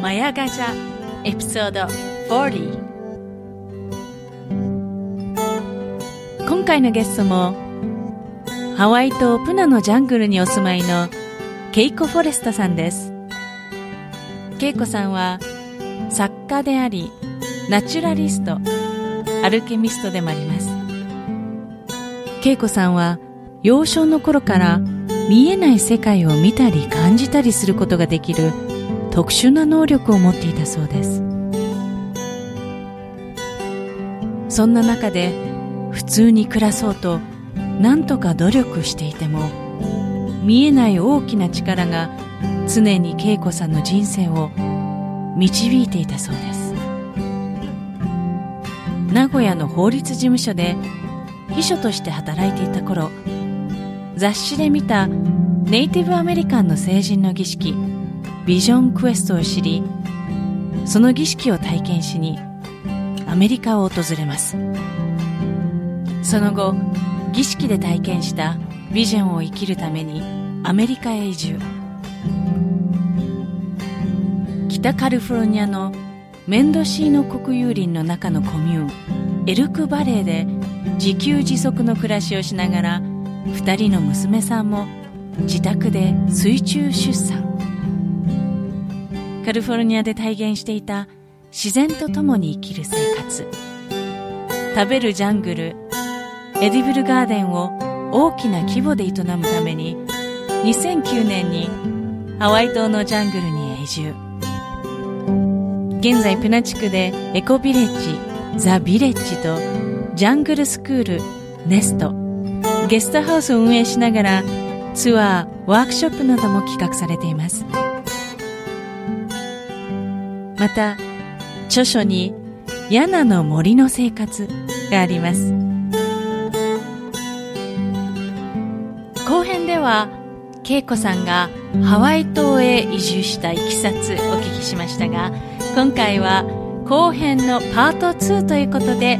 マヤガジャエピソード40今回のゲストもハワイ島プナのジャングルにお住まいのケイコ・フォレスタさんですケイコさんは作家でありナチュラリストアルケミストでもありますケイコさんは幼少の頃から見えない世界を見たり感じたりすることができる特殊な能力を持っていたそうです。そんな中で普通に暮らそうと何とか努力していても見えない大きな力が常に恵子さんの人生を導いていたそうです。名古屋の法律事務所で秘書として働いていた頃雑誌で見たネイティブアメリカンの成人の儀式ビジョンクエストを知りその儀式を体験しにアメリカを訪れます。その後儀式で体験したビジョンを生きるためにアメリカへ移住。北カリフォルニアのメンドシーノ国有林の中のコミューンエルクバレーで自給自足の暮らしをしながら2人の娘さんも自宅で水中出産。カリフォルニアで体現していた自然と共に生きる生活。食べるジャングルエディブルガーデンを大きな規模で営むために2009年にハワイ島のジャングルに移住。現在プナ地区でエコビレッジザ・ビレッジとジャングルスクールネスト。ゲストハウスを運営しながらツアーワークショップなども企画されています。また著書に「ヤナの森の生活」があります。後編では恵子さんがハワイ島へ移住したいきさつお聞きしましたが今回は後編のパート2ということで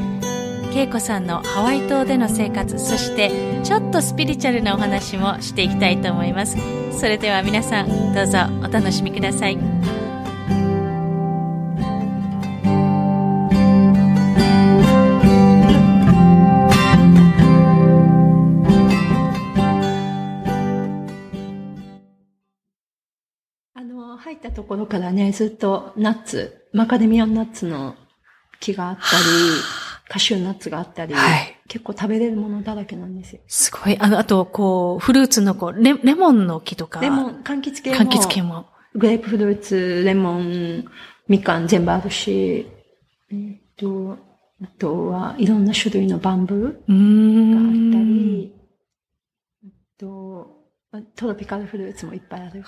恵子さんのハワイ島での生活そしてちょっとスピリチュアルなお話もしていきたいと思います。それでは皆さんどうぞお楽しみください。ったところからね、ずっとナッツ、マカデミアンナッツの木があったり、カシューナッツがあったり、はい、結構食べれるものだらけなんですよ。すごい。あの、あと、こう、フルーツのこうレ、レモンの木とか。レモン、柑橘系も。柑橘系も。グレープフルーツ、レモン、みかん全部あるし、えっと、あとは、いろんな種類のバンブーがあったり、あと、トロピカルフルーツもいっぱいある。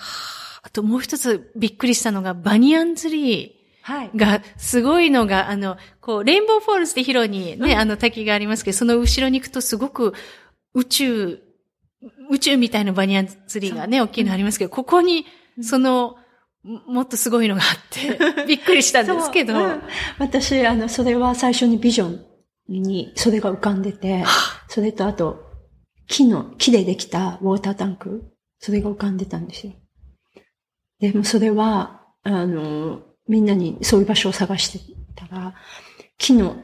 あともう一つびっくりしたのが、 banyan tree。はい。が、すごいのが、あの、こう、レインボーフォールズでヒロにね、うん、あの滝がありますけど、その後ろに行くとすごく宇宙、宇宙みたいな banyan tree がね、大きいのありますけど、ここに、その、もっとすごいのがあって、びっくりしたんですけど。うん、私、あの、それは最初にビジョンに、それが浮かんでて、それとあと、木の、木でできたウォータータンク、それが浮かんでたんですよ。でもそれは、あの、みんなにそういう場所を探してったら、木の、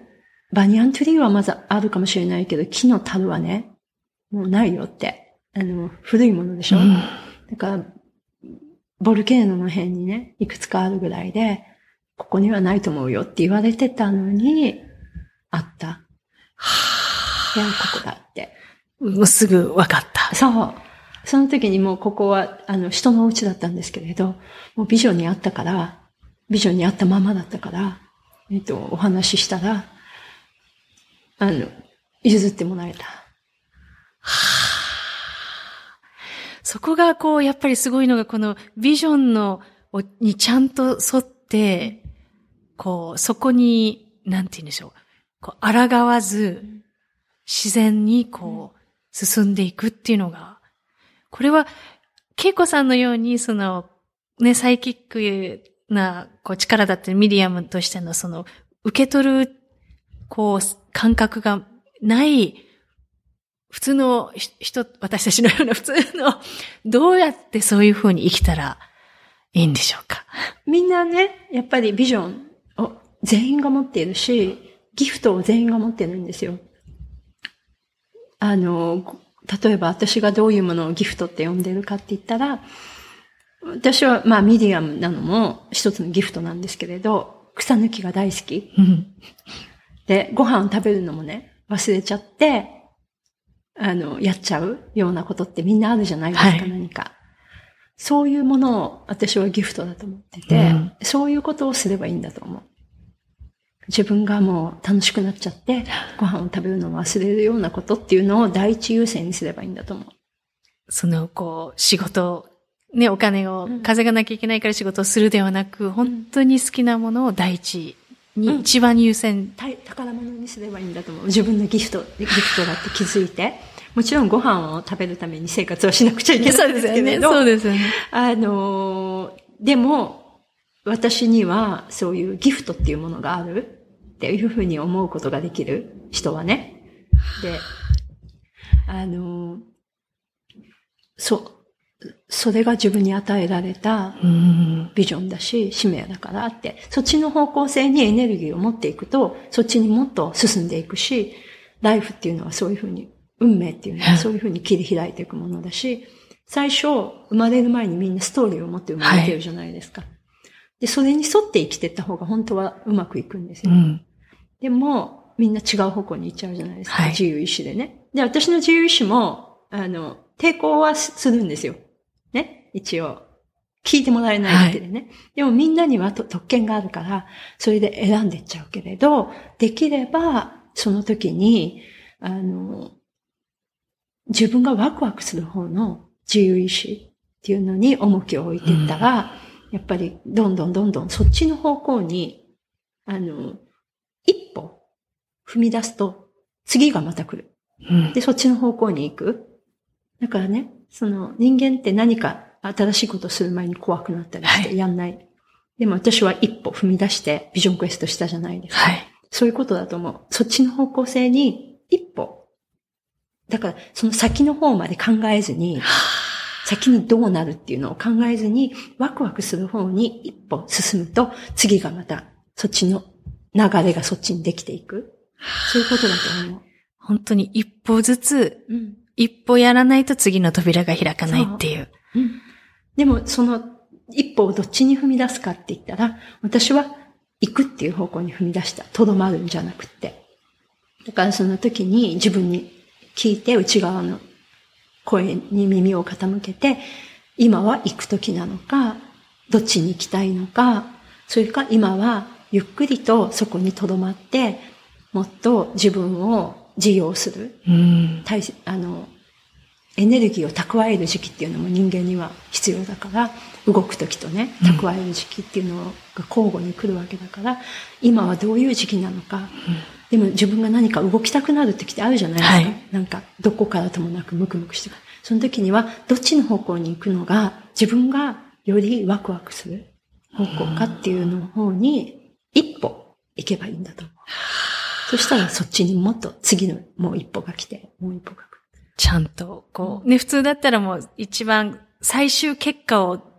バニアントリーはまずあるかもしれないけど、木の樽はね、もうないよって。あの、古いものでしょ、うん、だから、ボルケーノの辺にね、いくつかあるぐらいで、ここにはないと思うよって言われてたのに、あった。はぁ。ここだって。もうすぐ分かった。そう。その時にもうここは、あの、人のお家だったんですけれど、もう美女に会ったから、美女に会ったままだったから、えっと、お話ししたら、あの、譲ってもらえた。は そこがこう、やっぱりすごいのが、このビジョンの、にちゃんと沿って、こう、そこに、なんて言うんでしょう。こう、抗わず、自然にこう、進んでいくっていうのが、これは、恵子さんのように、その、ね、サイキックな、こう、力だってミディアムとしての、その、受け取る、こう、感覚がない、普通の人、私たちのような普通の、どうやってそういうふうに生きたらいいんでしょうか？みんなね、やっぱりビジョンを全員が持っているし、ギフトを全員が持っているんですよ。あの、例えば私がどういうものをギフトって呼んでるかって言ったら、私はまあミディアムなのも一つのギフトなんですけれど、草抜きが大好き。で、ご飯を食べるのもね、忘れちゃって、あの、やっちゃうようなことってみんなあるじゃないですか、はい、何か。そういうものを私はギフトだと思ってて、うん、そういうことをすればいいんだと思う。自分がもう楽しくなっちゃって、ご飯を食べるのを忘れるようなことっていうのを第一優先にすればいいんだと思う。その、こう、仕事、ね、お金を稼がなきゃいけないから仕事をするではなく、うん、本当に好きなものを第一に、一番優先、宝物にすればいいんだと思う。自分のギフト、ギフトだって気づいて。もちろんご飯を食べるために生活はしなくちゃいけないんですけれど。そうですよね。よねあの、でも、私にはそういうギフトっていうものがあるっていうふうに思うことができる人はね。で、あの、そ、それが自分に与えられたビジョンだし、使命だからって、そっちの方向性にエネルギーを持っていくと、そっちにもっと進んでいくし、ライフっていうのはそういうふうに、運命っていうのはそういうふうに切り開いていくものだし、最初、生まれる前にみんなストーリーを持って生まれてるじゃないですか。はいで、それに沿って生きていった方が本当はうまくいくんですよ。うん、でも、みんな違う方向に行っちゃうじゃないですか。はい、自由意志でね。で、私の自由意志も、あの、抵抗はするんですよ。ね？一応。聞いてもらえないわけでね。はい、でもみんなには特権があるから、それで選んでっちゃうけれど、できれば、その時に、あの、自分がワクワクする方の自由意志っていうのに重きを置いていったら、うんやっぱりどんどんどんどんそっちの方向に、あの、一歩踏み出すと次がまた来る。うん、で、そっちの方向に行く。だからね、その人間って何か新しいことをする前に怖くなったりしてやんない。はい、でも私は一歩踏み出してビジョンクエストしたじゃないですか。はい、そういうことだと思う。そっちの方向性に一歩。だからその先の方まで考えずに、先にどうなるっていうのを考えずに、ワクワクする方に一歩進むと、次がまた、そっちの流れがそっちにできていく。そういうことだと思う。本当に一歩ずつ、うん、一歩やらないと次の扉が開かないっていう。ううん、でも、その一歩をどっちに踏み出すかって言ったら、私は行くっていう方向に踏み出した。とどまるんじゃなくって。だからその時に自分に聞いて内側の声に耳を傾けて、今は行く時なのか、どっちに行きたいのか、それか今はゆっくりとそこに留まって、もっと自分を事業する。うん、あのエネルギーを蓄える時期っていうのも人間には必要だから、動く時とね、蓄える時期っていうのが交互に来るわけだから、今はどういう時期なのか、でも自分が何か動きたくなる時ってあるじゃないですか。はい、なんか、どこからともなくムクムクして。その時には、どっちの方向に行くのが、自分がよりワクワクする方向かっていうの方に、一歩行けばいいんだと思う。そしたらそっちにもっと次のもう一歩が来て、もう一歩が来る。ちゃんと、こう、ね、普通だったらもう一番最終結果を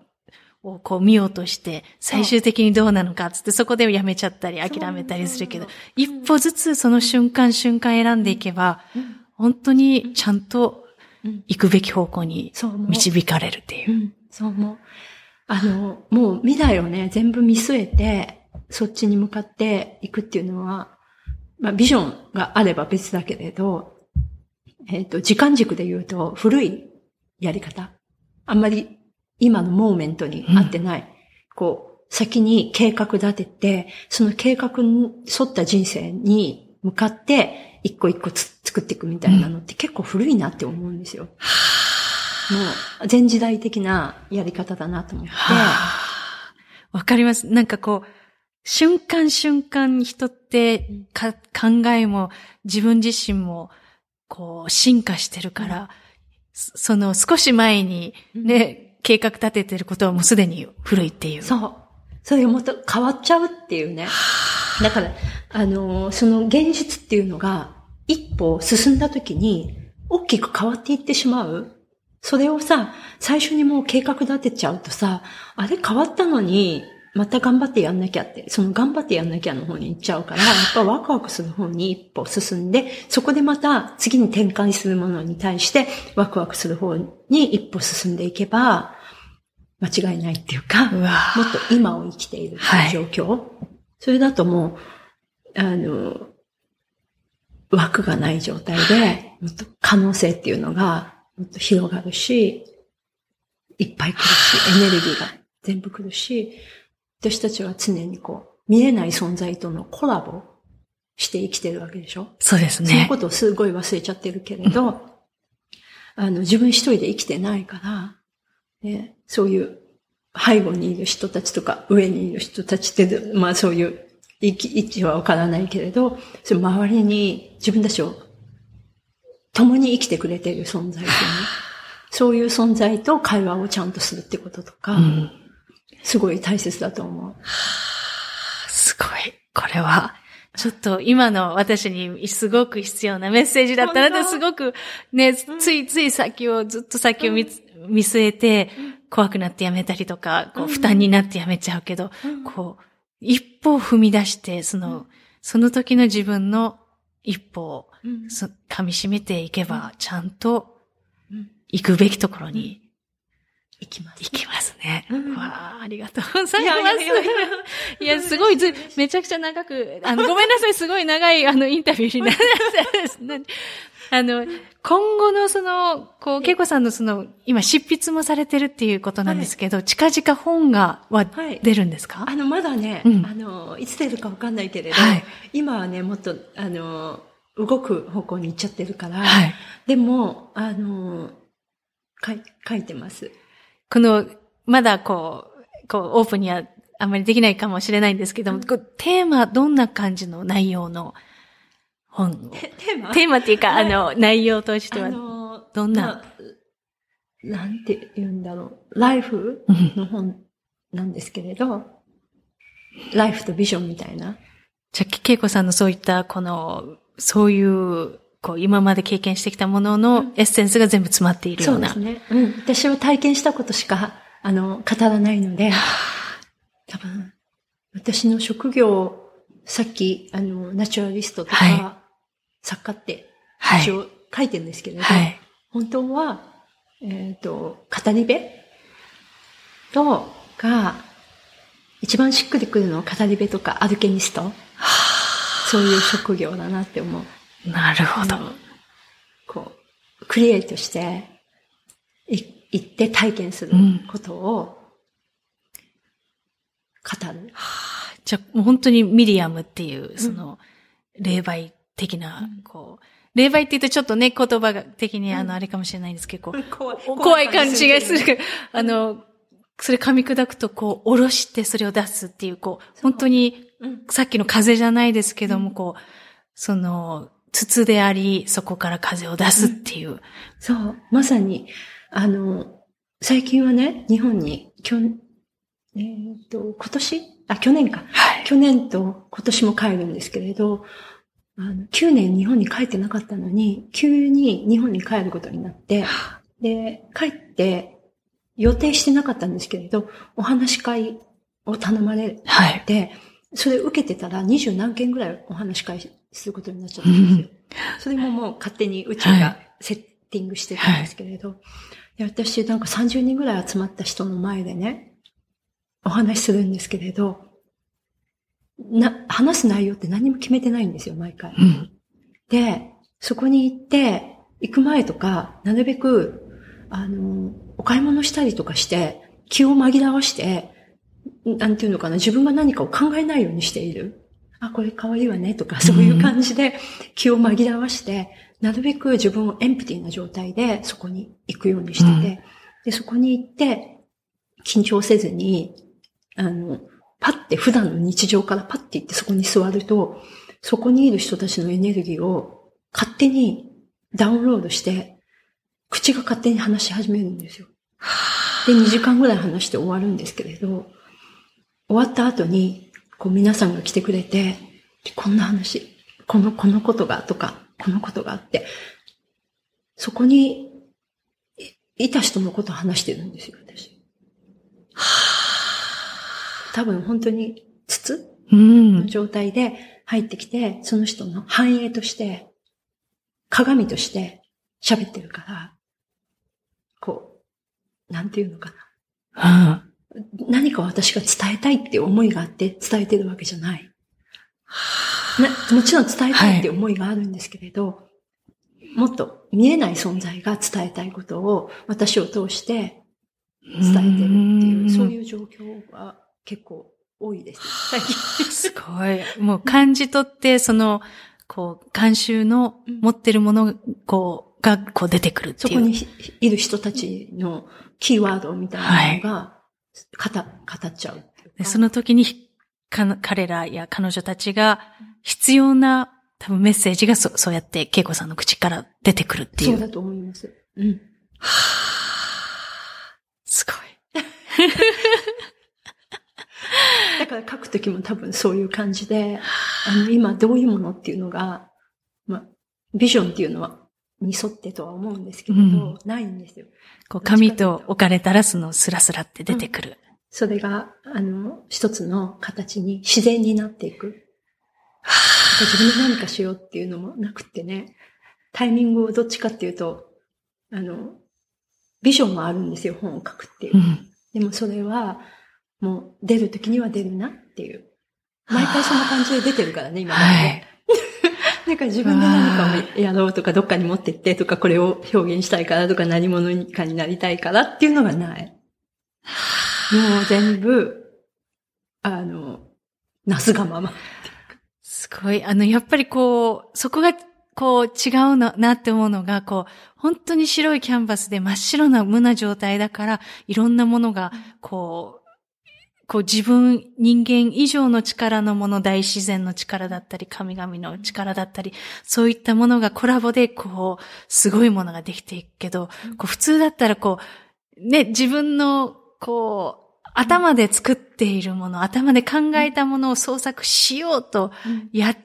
をこう見ようとして、最終的にどうなのかつってそこでやめちゃったり諦めたりするけど、一歩ずつその瞬間瞬間選んでいけば、本当にちゃんと行くべき方向に導かれるっていう。そう思う。あの、もう未来をね、全部見据えて、そっちに向かっていくっていうのは、まあビジョンがあれば別だけれど、えっ、ー、と、時間軸で言うと古いやり方。あんまり今のモーメントに合ってない。うん、こう、先に計画立てて、その計画に沿った人生に向かって、一個一個作っていくみたいなのって結構古いなって思うんですよ。もう、前時代的なやり方だなと思って。わかります。なんかこう、瞬間瞬間に人ってか、考えも自分自身もこう進化してるから、うん、その少し前にね、うん、計画立ててることはもうすでに古いっていう。そう。それがもっと変わっちゃうっていうね。だから、あのー、その現実っていうのが一歩進んだ時に大きく変わっていってしまう。それをさ、最初にもう計画立てちゃうとさ、あれ変わったのに、また頑張ってやんなきゃって、その頑張ってやんなきゃの方に行っちゃうから、やっぱワクワクする方に一歩進んで、そこでまた次に転換するものに対してワクワクする方に一歩進んでいけば、間違いないっていうか、うもっと今を生きている状況。はい、それだともう、あの、枠がない状態で、もっと可能性っていうのがもっと広がるし、いっぱい来るし、エネルギーが全部来るし、私たちは常にこう、見えない存在とのコラボして生きてるわけでしょ？そうですね。そのことをすごい忘れちゃってるけれど、うん、あの、自分一人で生きてないから、ね、そういう背後にいる人たちとか上にいる人たちって、まあそういう位置はわからないけれど、その周りに自分たちを共に生きてくれている存在というね、そういう存在と会話をちゃんとするってこととか、うんすごい大切だと思う。すごい。これは、ちょっと今の私にすごく必要なメッセージだったなってすごくね、ついつい先を、ずっと先を見,、見据えて、怖くなってやめたりとか、こう負担になってやめちゃうけど、こう、一歩踏み出して、その、その時の自分の一歩を、噛み締めていけば、ちゃんと行くべきところに行きます。行きますね。うん、わあ、ありがとうございます。いやすごいず、めちゃくちゃ長く、あの、ごめんなさい、すごい長い、あの、インタビューになってあの、今後のその、こう、けいこさんのその、今執筆もされてるっていうことなんですけど、はい、近々本が、は出るんですか、はい、あの、まだね、うん、あの、いつ出るかわかんないけれど、はい、今はね、もっと、あの、動く方向に行っちゃってるから、はい、でも、あの、書い書いてます。この、まだこう、こう、オープンにはあんまりできないかもしれないんですけども、うん、テーマ、どんな感じの内容の本 テーマ？テーマっていうか、はい、あの、内容としては、どんな、なんて言うんだろう。ライフの本なんですけれど、ライフとビジョンみたいな。じゃあ、ケイコさんのそういった、この、そういうこう、今まで経験してきたもののエッセンスが全部詰まっているような。そうですね。うん。私は体験したことしか、あの、語らないので、多分、私の職業、さっき、あの、ナチュラリストとか、はい、作家って、一応書いてるんですけれど、はい、本当は、えっ、ー、と、語り部と、が、一番しっくりくるのは語り部とかアルケニスト。そういう職業だなって思う。なるほど。こう、クリエイトして、い、行って体験することを、語る。うん、じゃあ、もう本当にミディアムっていう、その、霊媒的な、こう、霊媒って言うとちょっとね、言葉が的にあの、あれかもしれないんですけど、こう、怖い怖い感じがする。あの、それ噛み砕くと、こう、おろしてそれを出すっていう、こう、本当に、さっきの風じゃないですけども、こう、その、筒であり、そこから風を出すっていう。うん、そう、まさに、あの、最近はね、日本に、きょえっ、ー、と、今年？あ、去年か。はい。去年と今年も帰るんですけれど、あの、9年日本に帰ってなかったのに、急に日本に帰ることになって、で、帰って、予定してなかったんですけれど、お話し会を頼まれて、はい、それ受けてたら二十何件ぐらいお話し会することになっちゃったんですよ。それももう勝手にうちがセッティングしてたんですけれど、はい、私なんか30人ぐらい集まった人の前でね、お話しするんですけれど、な、話す内容って何も決めてないんですよ、毎回。うん、で、そこに行って、行く前とか、なるべく、あの、お買い物したりとかして、気を紛らわして、なんていうのかな、自分が何かを考えないようにしている。あ、これ可愛いわねとか、そういう感じで気を紛らわして、なるべく自分をエンプティな状態でそこに行くようにしてて、で、そこに行って、緊張せずに、あの、パッて普段の日常からパッて行ってそこに座ると、そこにいる人たちのエネルギーを勝手にダウンロードして、口が勝手に話し始めるんですよ。で、2時間ぐらい話して終わるんですけれど、終わった後に、こう皆さんが来てくれて、こんな話、この、このことがとか、このことがあって、そこにいた人のことを話してるんですよ、私。多分本当に筒？の状態で入ってきて、その人の繁栄として、鏡として喋ってるから、こう、なんていうのかな。何か私が伝えたいっていう思いがあって伝えてるわけじゃない。なもちろん伝えたいっていう思いがあるんですけれど、はい、もっと見えない存在が伝えたいことを私を通して伝えてるっていう、そういう状況が結構多いです。最近。すごい。もう感じ取って、その、こう、監修の持ってるもの、こう、が、こう出てくるっていう。そこにいる人たちのキーワードみたいなのが、語、語っちゃうでその時にか、彼らや彼女たちが必要な多分メッセージがそそうやって恵子さんの口から出てくるっていう。そうだと思います。うん。はあ、すごい。だから書くときも多分そういう感じで、あの、今どういうものっていうのが、まあ、ビジョンっていうのは、に沿ってとは思うんですけれど、うん、ないんですよ。こう、紙と置かれたらそのスラスラって出てくる。うん、それが、あの、一つの形に自然になっていく。自分で何かしようっていうのもなくってね、タイミングをどっちかっていうと、あの、ビジョンもあるんですよ、本を書くっていう。うん、でもそれは、もう出るときには出るなっていう。毎回そんな感じで出てるからね、今まで、ね。はいなんか自分で何かをやろうとか、どっかに持ってってとか、これを表現したいからとか、何者かになりたいからっていうのがない。もう全部、あの、なすがまま。すごい。あの、やっぱりこう、そこが、こう、違うのなって思うのが、こう、本当に白いキャンバスで真っ白な無な状態だから、いろんなものが、こう、こう自分、人間以上の力のもの、大自然の力だったり、神々の力だったり、そういったものがコラボで、こう、すごいものができていくけど、こう普通だったらこう、ね、自分の、こう、頭で作っているもの、頭で考えたものを創作しようと、や、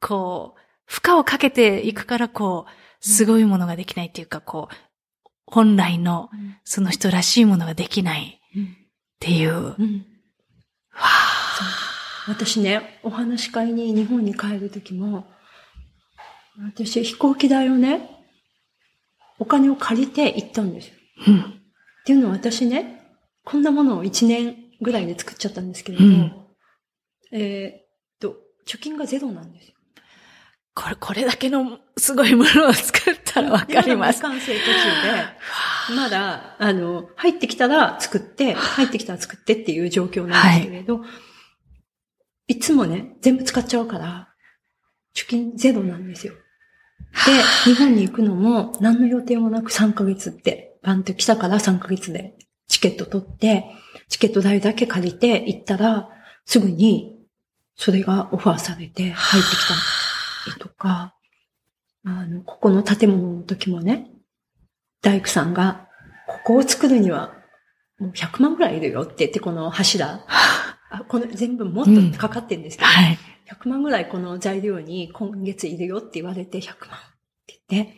こう、負荷をかけていくから、こう、すごいものができないっていうか、こう、本来の、その人らしいものができないっていう。私ね、お話し会に日本に帰るときも、私飛行機代をね、お金を借りて行ったんですよ。うん、っていうのは私ね、こんなものを1年ぐらいで作っちゃったんですけれども、うん、えっと、貯金がゼロなんですよ。これ、これだけのすごいものを作ったらわかります。まだ未完成途中で、まだ、あの、入ってきたら作って、入ってきたら作ってっていう状況なんですけれど、はい、いつもね、全部使っちゃうから、貯金ゼロなんですよ。で、日本に行くのも何の予定もなく3ヶ月って、バンと来たから3ヶ月でチケット取って、チケット代だけ借りて行ったら、すぐにそれがオファーされて入ってきたとか、あの、ここの建物の時もね、大工さんが、ここを作るには、もう100万ぐらいいるよって言って、この柱。あこの全部もっとかかってるんですけど、うんはい、100万ぐらいこの材料に今月いるよって言われて100万って言って、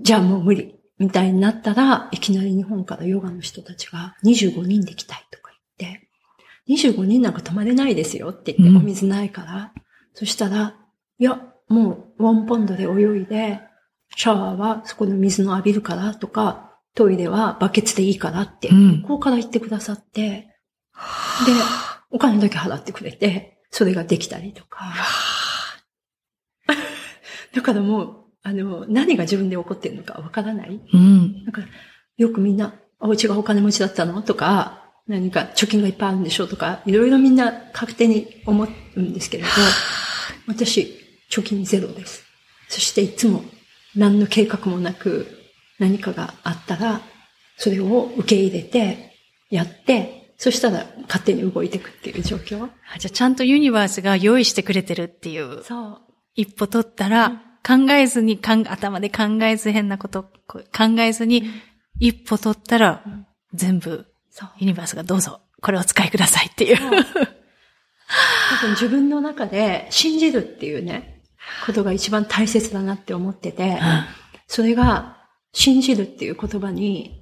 じゃあもう無理。みたいになったら、いきなり日本からヨガの人たちが25人で来たいとか言って、25人なんか泊まれないですよって言って、お水ないから、そしたら、いや、もうワンポンドで泳いで、シャワーはそこの水の浴びるからとか、トイレはバケツでいいからって、向こうから言ってくださって、で、お金だけ払ってくれて、それができたりとか。だからもう、あの、何が自分で起こってるのかわからない。うん。だから、よくみんな、お家がお金持ちだったのとか、何か貯金がいっぱいあるんでしょうとか、いろいろみんな確定に思うんですけれど、私、貯金ゼロです。そしていつも何の計画もなく何かがあったら、それを受け入れて、やって、そしたら勝手に動いていくっていう状況。じゃあちゃんとユニバースが用意してくれてるっていう。そう。一歩取ったら、考えずに、頭で考えず変なこと考えずに、一歩取ったら、全部ユニバースがどうぞ、これを使いくださいっていう。多分自分の中で信じるっていうね、ことが一番大切だなって思ってて、うん、それが信じるっていう言葉に、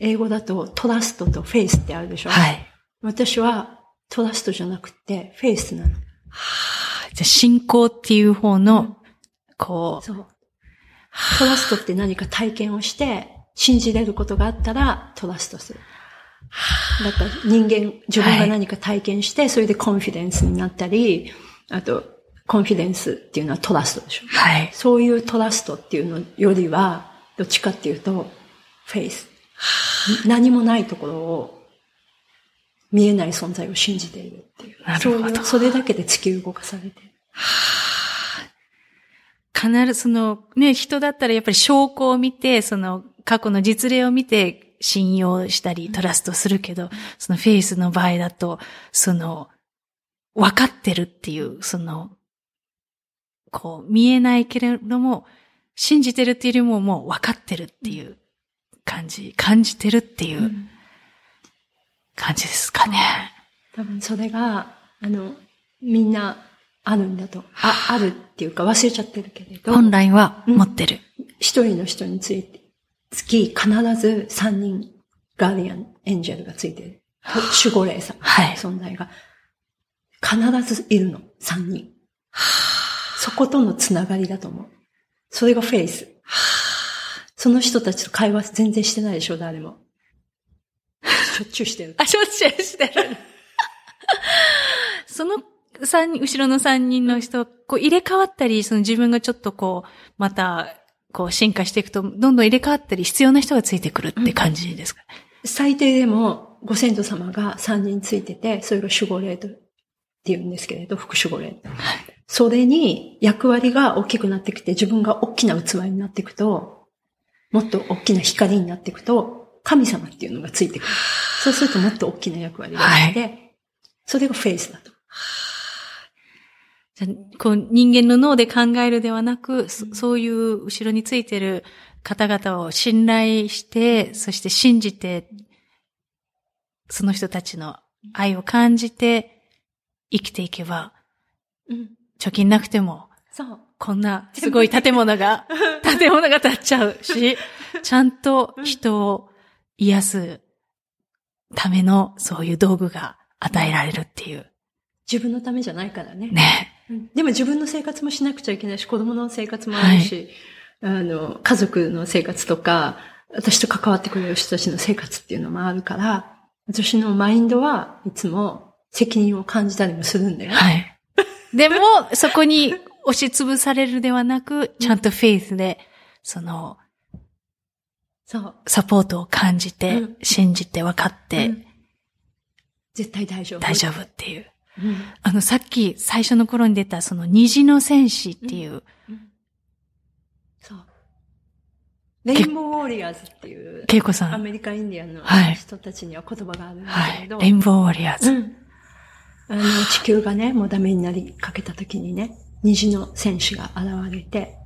英語だとトラストとフェイスってあるでしょはい。私はトラストじゃなくてフェイスなの。はあ、じゃあ信仰っていう方の、こう。そう。トラストって何か体験をして、信じれることがあったらトラストする。だから人間、自分が何か体験して、それでコンフィデンスになったり、あと、コンフィデンスっていうのはトラストでしょ。はい。そういうトラストっていうのよりは、どっちかっていうと、フェイス。何もないところを、見えない存在を信じているっていう。なるほど。それだけで突き動かされてる。必ずその、ね、人だったらやっぱり証拠を見て、その過去の実例を見て、信用したりトラストするけど、そのフェイスの場合だと、その、分かってるっていう、その、こう、見えないけれども、信じてるっていうよりももう分かってるっていう感じ、感じてるっていう感じですかね。多分それが、あの、みんなあるんだと。あ、あるっていうか忘れちゃってるけれど。本来は持ってる。一、うん、人の人について、月必ず三人ガーディアン、エンジェルがついてる。守護霊さん。はい。存在が。必ずいるの。三人。そことのつながりだと思う。それがフェイス。その人たちと会話全然してないでしょ、誰も。しょっちゅうしてる。あ、しょっちゅうしてる。その三人、後ろの三人の人、こう入れ替わったり、その自分がちょっとこう、またこう進化していくと、どんどん入れ替わったり必要な人がついてくるって感じですか、うん、最低でも、ご先祖様が3人ついてて、それが守護霊とって言うんですけれど、副守護霊。それに役割が大きくなってきて、自分が大きな器になっていくと、もっと大きな光になっていくと、神様っていうのがついてくる。そうするともっと大きな役割があって、はい、それがフェイスだと。こう人間の脳で考えるではなく、そそういう後ろについてる方々を信頼して、そして信じて、その人たちの愛を感じて生きていけば、うん、貯金なくても、そう。こんなすごい建物が、建物が建っちゃうし、ちゃんと人を癒すためのそういう道具が与えられるっていう。自分のためじゃないからね。ね。でも自分の生活もしなくちゃいけないし、子供の生活もあるし、はい、あの、家族の生活とか、私と関わってくれる人たちの生活っていうのもあるから、私のマインドはいつも責任を感じたりもするんだよ。はい。でも、そこに押しつぶされるではなく、ちゃんとフェイスで、その、そう。サポートを感じて、うん、信じて分かって、うん、絶対大丈夫。大丈夫っていう。あの、さっき最初の頃に出たその虹の戦士っていう。うん、そう。レインボーウォリアーズっていう。ケイコさん。アメリカ、インディアンの人たちには言葉があるんだけど。はい、レインボーウォリアーズ。あの、地球がね、もうダメになりかけた時にね、虹の戦士が現れて、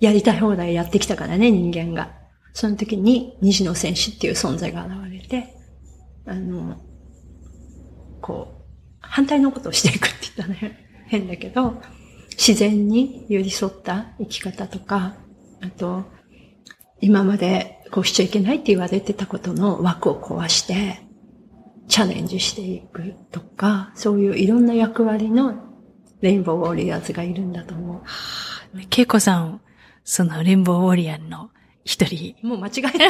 やりたい放題やってきたからね、人間が。その時に虹の戦士っていう存在が現れて、あの、こう、反対のことをしていくって言ったら 変だけど、自然に寄り添った生き方とか、あと、今までこうしちゃいけないって言われてたことの枠を壊して、チャレンジしていくとか、そういういろんな役割のレインボーウォリアーズがいるんだと思う。ケイコさん、そのレインボーウォリアーの一人。もう間違いなく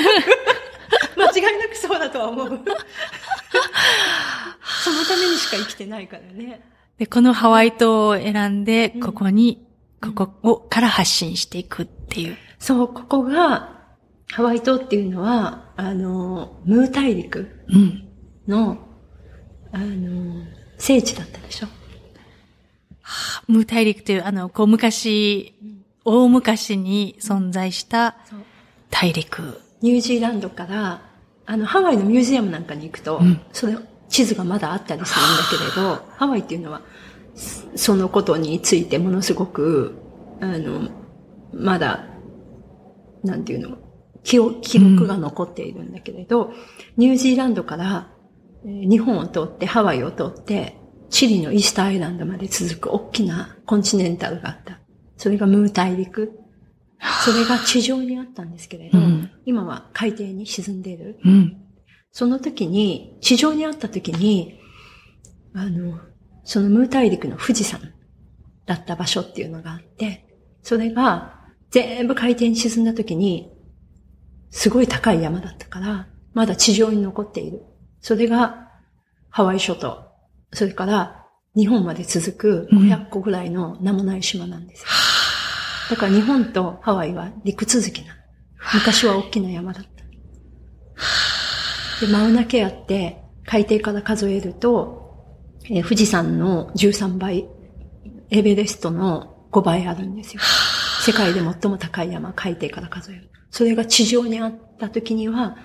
間違いなくそうだとは思う。そのためにしか生きてないからね。で、このハワイ島を選んで、ここに、うん、ここを、から発信していくっていう。そう、ここが、ハワイ島っていうのは、あの、ムー大陸の、うん、あの、聖地だったでしょ？はあ、ムー大陸という、あの、こう昔、うん、大昔に存在した大陸。ニュージーランドから、あの、ハワイのミュージアムなんかに行くと、うん、それ、地図がまだあったりするんだけれど、ハワイっていうのは、そのことについてものすごく、あの、まだ、なんていうの、記記録が残っているんだけれど、うん、ニュージーランドから、日本を通ってハワイを通って、チリのイースターアイランドまで続く大きなコンチネンタルがあった。それがムー大陸。それが地上にあったんですけれど、うん、今は海底に沈んでいる。うん、その時に、地上にあった時に、あの、そのムー大陸の富士山だった場所っていうのがあって、それが全部海底に沈んだ時に、すごい高い山だったから、まだ地上に残っている。それがハワイ諸島。それから日本まで続く500個ぐらいの名もない島なんですよ。だから日本とハワイは陸続きなの。昔は大きな山だった。で、マウナケアって海底から数えると、えー、富士山の13倍、エベレストの5倍あるんですよ。世界で最も高い山、海底から数える。それが地上にあった時には、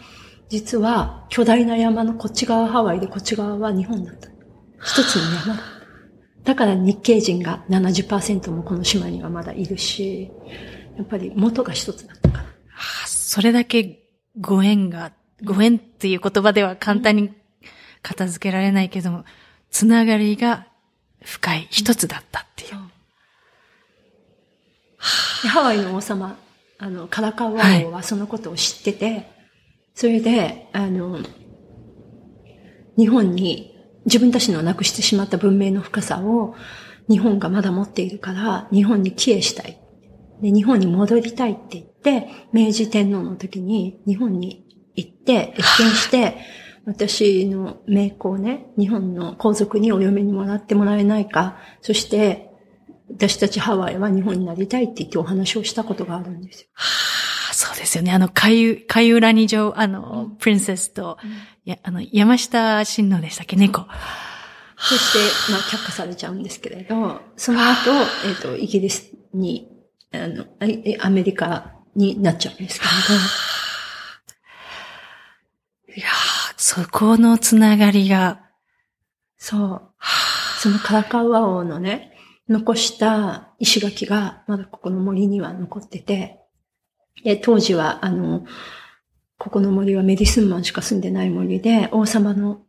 実は巨大な山のこっち側ハワイでこっち側は日本だった。一つの山だ。だから日系人が70%もこの島にはまだいるし、やっぱり元が一つだったから。それだけご縁が、ご縁っていう言葉では簡単に片付けられないけども、つながりが深い一つだったっていう。ハワイの王様、あの、カラカワ王はそのことを知ってて、はい、それで、あの、日本に自分たちのなくしてしまった文明の深さを日本がまだ持っているから、日本に帰依したい。で、日本に戻りたいって言って、明治天皇の時に日本に行って、越見して、私の名子をね、日本の皇族にお嫁にもらってもらえないか、そして、私たちハワイは日本になりたいって言ってお話をしたことがあるんですよ。ですよね。あの、海、海浦に上、あの、うん、プリンセスと、や、あの、山下親王でしたっけ、猫。そして、まあ、却下されちゃうんですけれど、その後、えっ、ー、と、イギリスに、あの、アメリカになっちゃうんですけれど。いやそこのつながりが。そう。そのカラカウア王のね、残した石垣が、まだここの森には残ってて、で、当時は、あの、ここの森はメディスンマンしか住んでない森で、王様の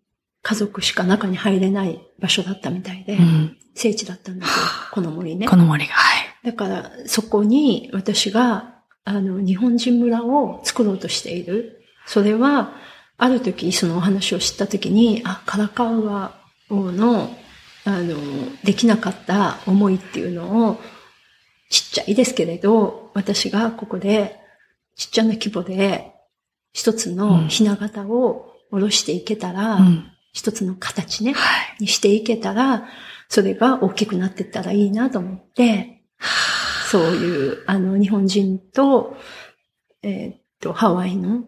家族しか中に入れない場所だったみたいで、うん、聖地だったんですよ、この森ね。この森が、はい。だから、そこに私が、あの、日本人村を作ろうとしている。それは、ある時、そのお話を知った時に、あ、カラカウア王の、あの、できなかった思いっていうのを、ちっちゃいですけれど、私がここでちっちゃな規模で一つのひな形を下ろしていけたら、うん、一つの形ね、はい、にしていけたら、それが大きくなっていったらいいなと思って、そういう、あの、日本人と、えー、っと、ハワイの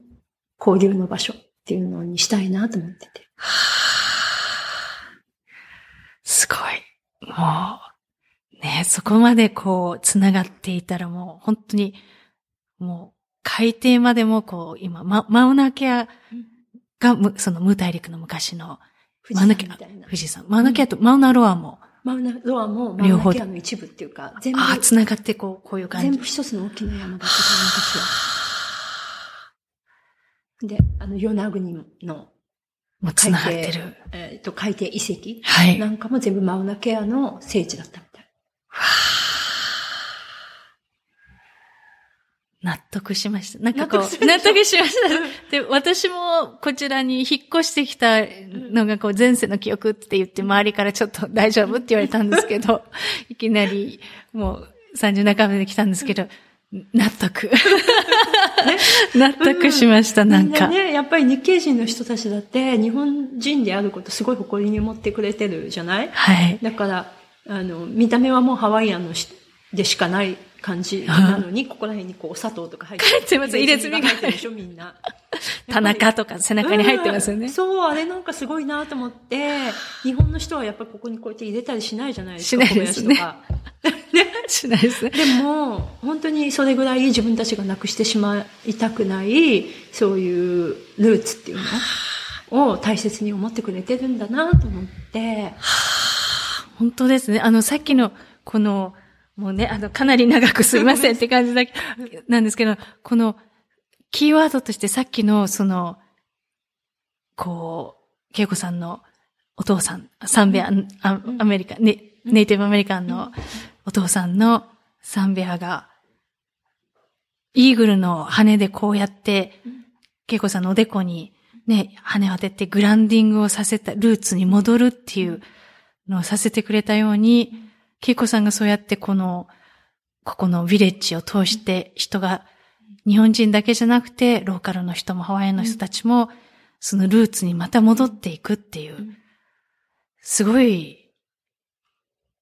交流の場所っていうのにしたいなと思ってて。すごい。もう、ね、そこまでこう、繋がっていたらもう、本当に、もう、海底までもこう、今、ママウナケアが、そのム大陸の昔の、マウナケア、富士山。マウナケアとマウナロアも。マウナロアもマウナケアの一部っていうか、全部。あ、繋がってこう、こういう感じ。全部一つの大きな山だったと昔は。で、あの、与那国の、もう繋がってる。えっ、ー、と、海底遺跡。はい。なんかも全部マウナケアの聖地だったみたい。なって得しました。なんかこう、納得しました。で、私もこちらに引っ越してきたのがこう前世の記憶って言って周りからちょっと大丈夫って言われたんですけど、いきなりもう30半ばで来たんですけど、納得。納得しました、なんか。ね、やっぱり日系人の人たちだって日本人であることすごい誇りに持ってくれてるじゃない？はい。だから、あの、見た目はもうハワイアンのでしかない感じなのに、ここら辺にこう、砂糖とか入って入ってます、入れ墨が入ってるでしょ、みんな。田中とか背中に入ってますよね、うん。そう、あれなんかすごいなと思って、日本の人はやっぱりここにこうやって入れたりしないじゃないですか。しないですね。ね、しないですね。でも、本当にそれぐらい自分たちがなくしてしまいたくない、そういうルーツっていうのを大切に思ってくれてるんだなと思って。本当ですね。あの、さっきの、この、もうね、あの、かなり長くすいませんって感じだけ、なんですけど、この、キーワードとしてさっきの、その、こう、恵子さんのお父さん、サンベア、アアメリカ、ネネイティブアメリカンのお父さんのサンベアが、イーグルの羽でこうやって、恵子さんのおでこにね、羽を当ててグランディングをさせた、ルーツに戻るっていうのをさせてくれたように、ケイコさんがそうやってこの、ここのヴィレッジを通して人が、日本人だけじゃなくて、ローカルの人もハワイの人たちも、そのルーツにまた戻っていくっていう、すごい、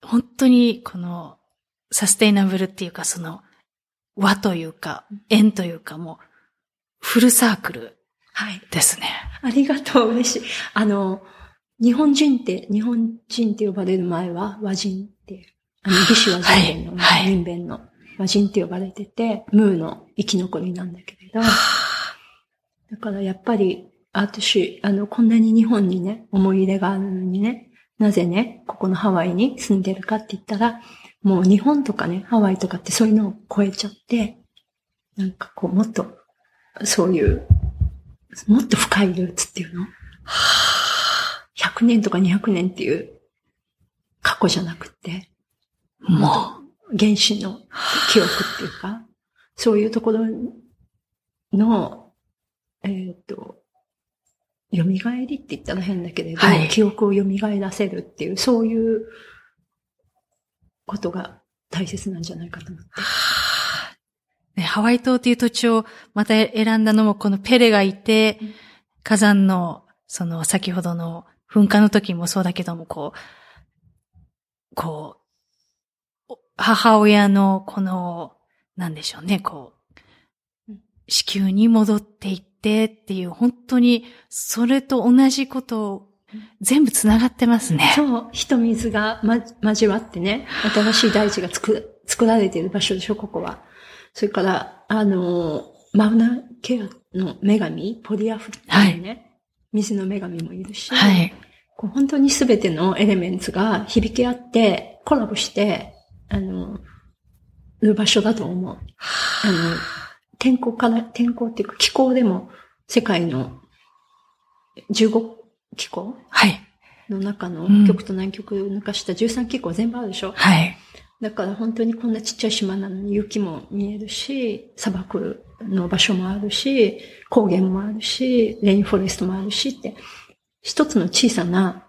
本当にこのサステイナブルっていうかその和というか縁というかもうフルサークルですね。はい、ありがとう、嬉しい。あの、日本人って、日本人って呼ばれる前は和人あの、義手和人弁の、はい、人弁の和人って呼ばれてて、ムーの生き残りなんだけれど、だからやっぱり、私、あの、こんなに日本にね、思い入れがあるのにね、なぜね、ここのハワイに住んでるかって言ったら、もう日本とかね、ハワイとかってそういうのを超えちゃって、なんかこう、もっと、そういう、もっと深いルーツっていうの？100年とか200年っていう過去じゃなくて、もう原始の記憶っていうか、そういうところの、えっ、ー、と、蘇りって言ったら変だけれど、はい、記憶を蘇らせるっていう、そういうことが大切なんじゃないかと思って。ね、ハワイ島っていう土地をまた選んだのも、このペレがいて、火山の、その先ほどの噴火の時もそうだけども、こう、こう、母親のこの、なんでしょうね、こう、子宮に戻っていってっていう、本当に、それと同じことを全部繋がってますね。そう、火と水が、ま、交わってね、新しい大地が作、作られている場所でしょ、ここは。それから、あの、マウナケアの女神、ポリアフっていうね、はい水の女神もいるし、はい、本当にすべてのエレメンツが響き合って、コラボして、あの、る場所だと思う。あの、天候から、天候っていうか気候でも世界の15気候はい。の中の極と南極抜かした13気候全部あるでしょ？はい。だから本当にこんなちっちゃい島なのに雪も見えるし、砂漠の場所もあるし、高原もあるし、レインフォレストもあるしって、一つの小さな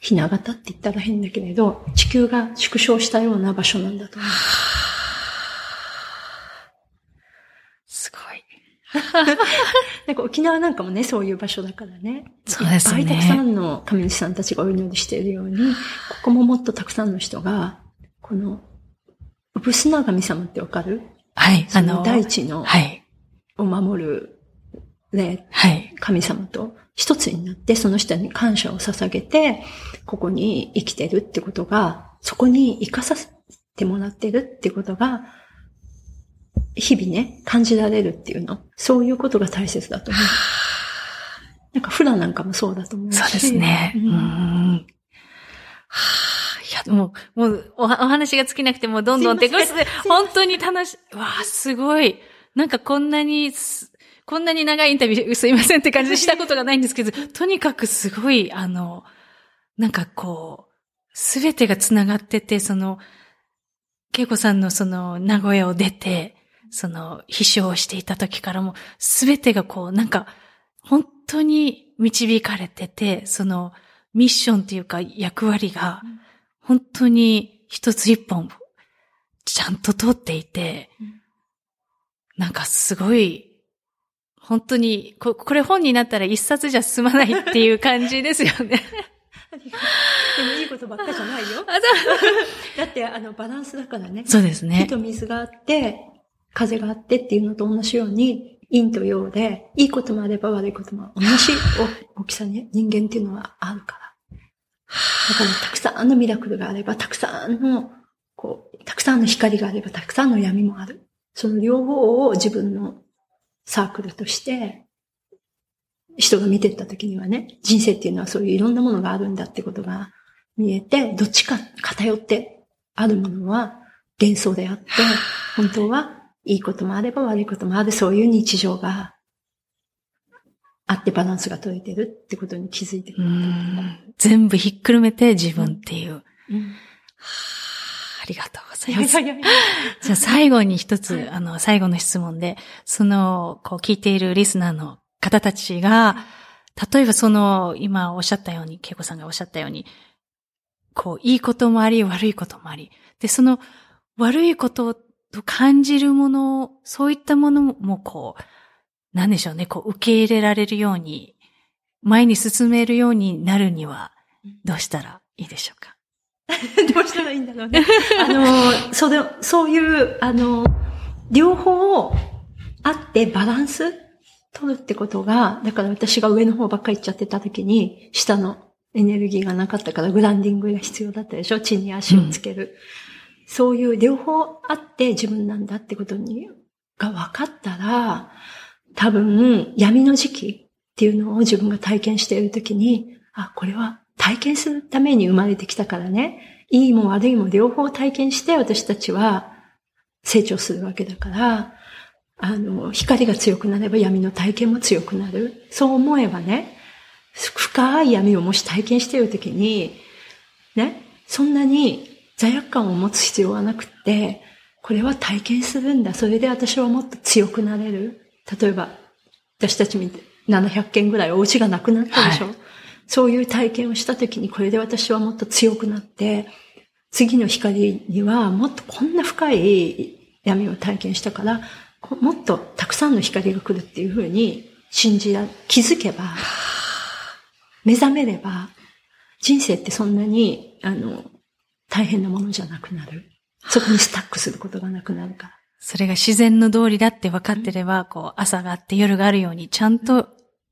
ひな形って言ったら変だけれど、地球が縮小したような場所なんだと思う。すごい。なんか沖縄なんかもね、そういう場所だからね。そうですね。いっぱいたくさんの神主さんたちがお祈りしているように、ここももっとたくさんの人が、この、ウプスナ神様ってわかる？はい。あの、大地の、はい。を守る、ね、はい。神様と一つになって、その人に感謝を捧げて、ここに生きてるってことが、そこに生かさせてもらってるってことが、日々ね、感じられるっていうの。そういうことが大切だと思う。なんかフラなんかもそうだと思うそうですね。うん。うんもう、もうお、お話が尽きなくてもどんどんって、本当に楽しい。わあ、すごい。なんかこんなに、こんなに長いインタビューすいませんって感じでしたことがないんですけど、とにかくすごい、あの、なんかこう、すべてが繋がってて、その、恵子さんのその名古屋を出て、その、秘書をしていた時からも、すべてがこう、なんか、本当に導かれてて、その、ミッションっていうか役割が、本当に一つ一本、ちゃんと通っていて、なんかすごい、本当にこ、これ本になったら一冊じゃ済まないっていう感じですよね。でもいいことばっかじゃないよ。だって、あの、バランスだからね。そうですね。火と水があって、風があってっていうのと同じように、陰と陽で、いいこともあれば悪いことも同じ大きさに人間っていうのはあるから。だからたくさんのミラクルがあれば、たくさんの、こう、たくさんの光があれば、たくさんの闇もある。その両方を自分のサークルとして、人が見てった時にはね、人生っていうのはそういういろんなものがあるんだってことが見えて、どっちか偏ってあるものは幻想であって、本当はいいこともあれば悪いこともある、そういう日常があってバランスが取れてるってことに気づいてくる。全部ひっくるめて自分っていう。うん、ありがとうございます。じゃあ最後に一つ、はい、あの、最後の質問で、その、こう聞いているリスナーの方たちが、例えばその、今おっしゃったように、恵子さんがおっしゃったように、こう、いいこともあり、悪いこともあり。で、その、悪いことと感じるもの、そういったものも、こう、なんでしょうね、こう、受け入れられるように、前に進めるようになるには、どうしたらいいでしょうか？どうしたらいいんだろうね。あの、それ、そういう、あの、両方あってバランス取るってことが、だから私が上の方ばっかり行っちゃってた時に、下のエネルギーがなかったからグランディングが必要だったでしょ？地に足をつける。うん、そういう両方あって自分なんだってことに、が分かったら、多分、闇の時期っていうのを自分が体験しているときに、あ、これは体験するために生まれてきたからね、いいも悪いも両方体験して私たちは成長するわけだから、あの、光が強くなれば闇の体験も強くなる。そう思えばね、深い闇をもし体験しているときに、ね、そんなに罪悪感を持つ必要はなくって、これは体験するんだ。それで私はもっと強くなれる。例えば、私たち見て、700件ぐらいお家がなくなったでしょ、はい、そういう体験をしたときに、これで私はもっと強くなって、次の光にはもっとこんな深い闇を体験したから、もっとたくさんの光が来るっていうふうに信じら、気づけば、目覚めれば、人生ってそんなに、あの、大変なものじゃなくなる。そこにスタックすることがなくなるから。それが自然の通りだって分かってれば、こう、朝があって夜があるように、ちゃんと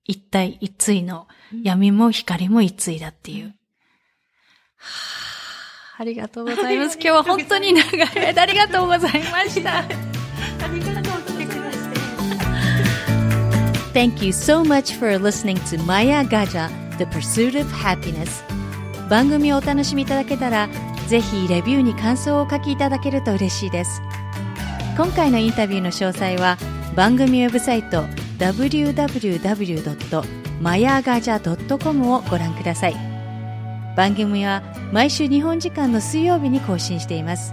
一体一対の闇も光も一対だっていう。ありがとうございます。今日は本当に長い間 ありがとうございました。ありがとうございました。Thank you so much for listening to Maya Gaja, The Pursuit of Happiness. 番組をお楽しみいただけたら、ぜひレビューに感想をお書きいただけると嬉しいです。今回のインタビューの詳細は番組ウェブサイト www.mayagaja.com をご覧ください。番組は毎週日本時間の水曜日に更新しています。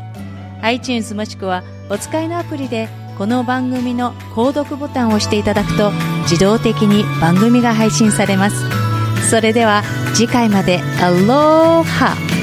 iTunes もしくはお使いのアプリでこの番組の購読ボタンを押していただくと自動的に番組が配信されます。それでは次回までアローハ。